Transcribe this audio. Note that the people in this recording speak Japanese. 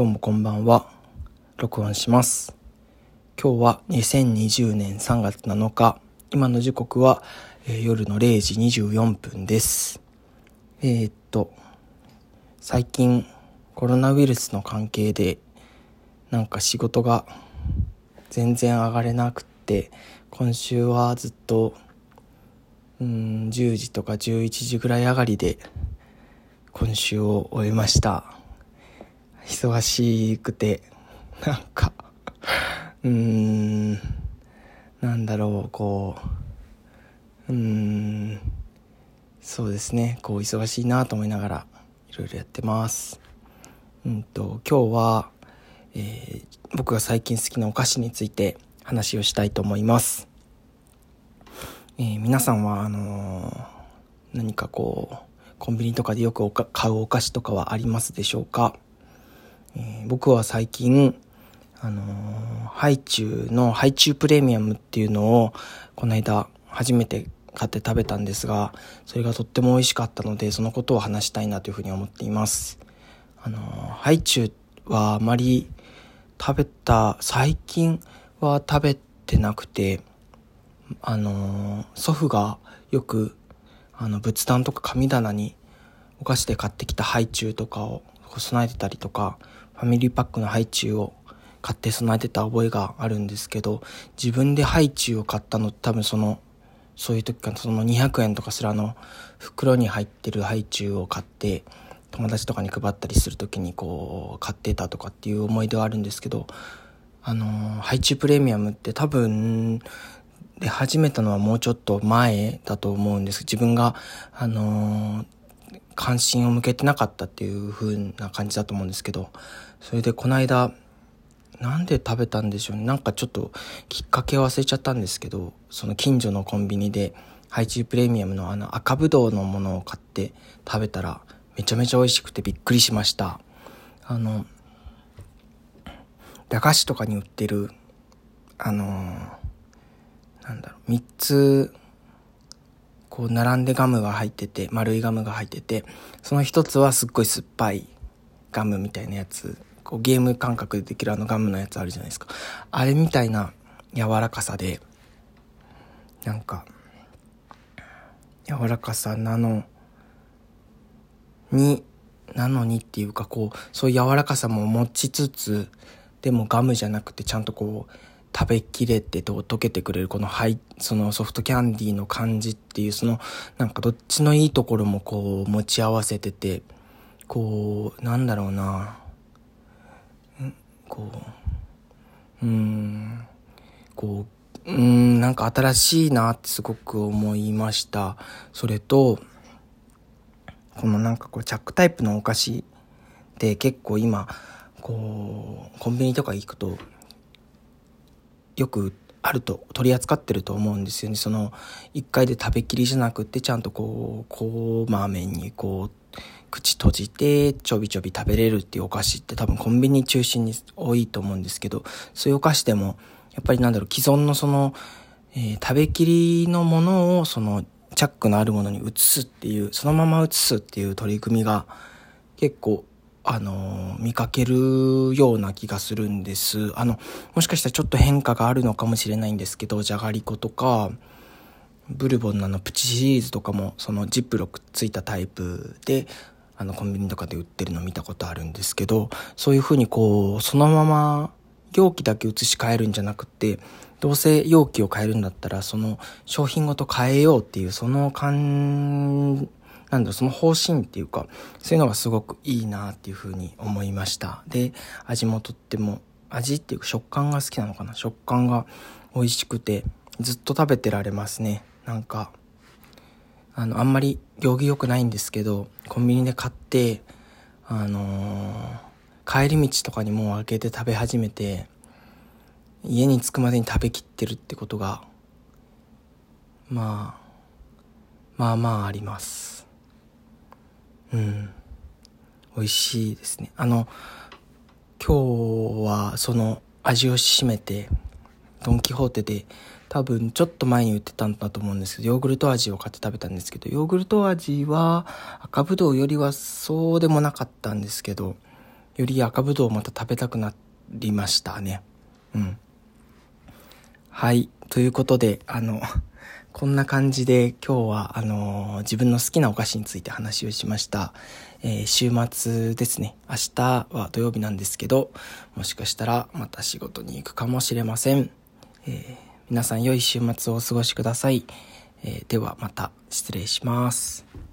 どうもこんばんは。録音します。今日は2020年3月7日。今の時刻は、えー、夜の0時24分です。えー、っと、最近コロナウイルスの関係でなんか仕事が全然上がれなくって今週はずっとうん10時とか11時ぐらい上がりで今週を終えました忙しくてなんかうーんなんだろうこううーんそうですねこう忙しいなと思いながらいろいろやってます。うんと今日は、えー、僕が最近好きなお菓子について話をしたいと思います。えー、皆さんはあのー、何かこうコンビニとかでよく買うお菓子とかはありますでしょうか、えー、僕は最近あのハイチュウのハイチュウプレミアムっていうのをこの間初めて買って食べたんですがそれがとっても美味しかったのでそのことを話したいなというふうに思っています。あのハイチュウはあまり食べた最近は食べてなくてあの祖父がよくあの仏壇とか神棚にお菓子で買ってきたハイチュウとかを備えてたりとかファミリーパックのハイチュウを買って備えてた覚えがあるんですけど自分でハイチュウを買ったの多分そのそういう時かその200円とかすらの袋に入ってるハイチュウを買って友達とかに配ったりする時にこう買ってたとかっていう思い出はあるんですけどあのハイチュウプレミアムって多分で始めたのはもうちょっと前だと思うんです。自分が、あのー、関心を向けてなかったっていう風な感じだと思うんですけど、それでこの間、なんで食べたんでしょうね。なんかちょっときっかけを忘れちゃったんですけど、その近所のコンビニで、ハイチュウプレミアムのあの赤ぶどうのものを買って食べたら、めちゃめちゃ美味しくてびっくりしました。あの、駄菓子とかに売ってる、あのーなんだろう、3つ、こう、並んでガムが入ってて、丸いガムが入ってて、その1つはすっごい酸っぱいガムみたいなやつ、こうゲーム感覚でできるあのガムのやつあるじゃないですか。あれみたいな柔らかさで、なんか、柔らかさなのに、なのにっていうかこう、そういう柔らかさも持ちつつ、でもガムじゃなくてちゃんとこう、食べきれてと溶けてくれるこのハイそのソフトキャンディーの感じっていうそのなんかどっちのいいところもこう持ち合わせててこうなんだろうな。こううんこううんなんか新しいなってすごく思いました。それとこのなんかこうチャックタイプのお菓子って結構今こうコンビニとか行くとよくあると取り扱ってると思うんですよね。その1回で食べきりじゃなくてちゃんとこうこうまめにこう口閉じてちょびちょび食べれるっていうお菓子って多分コンビニ中心に多いと思うんですけどそういうお菓子でもやっぱりなんだろう既存のその、えー、食べきりのものをそのチャックのあるものに移すっていうそのまま移すっていう取り組みが結構あの、見かけるような気がするんです。あの、もしかしたらちょっと変化があるのかもしれないんですけど、じゃがりことか、ブルボンのあのプチシリーズとかも、そのジップロックついたタイプで、あのコンビニとかで売ってるの見たことあるんですけど、そういうふうにこう、そのまま容器だけ移し替えるんじゃなくて、どうせ容器を変えるんだったら、その商品ごと変えようっていう、その感なんだその方針っていうか、そういうのがすごくいいなっていうふうに思いました。で、味もとっても、味っていうか食感が好きなのかな？食感が美味しくて、ずっと食べてられますね。なんか、あの、あんまり行儀良くないんですけど、コンビニで買って、あのー、帰り道とかにもう開けて食べ始めて、家に着くまでに食べきってるってことが、まあ、まあまああります。うん。美味しいですね。あの、今日はその味を占めて、ドン・キホーテで多分ちょっと前に売ってたんだと思うんですけど、ヨーグルト味を買って食べたんですけど、ヨーグルト味は赤ぶどうよりはそうでもなかったんですけど、より赤ぶどうをまた食べたくなりましたね。うん。はい。ということで、あの、こんな感じで今日は、あの自分の好きなお菓子について話をしました。えー、週末ですね。明日は土曜日なんですけど、もしかしたらまた仕事に行くかもしれません。えー、皆さん良い週末をお過ごしください。えー、ではまた失礼します。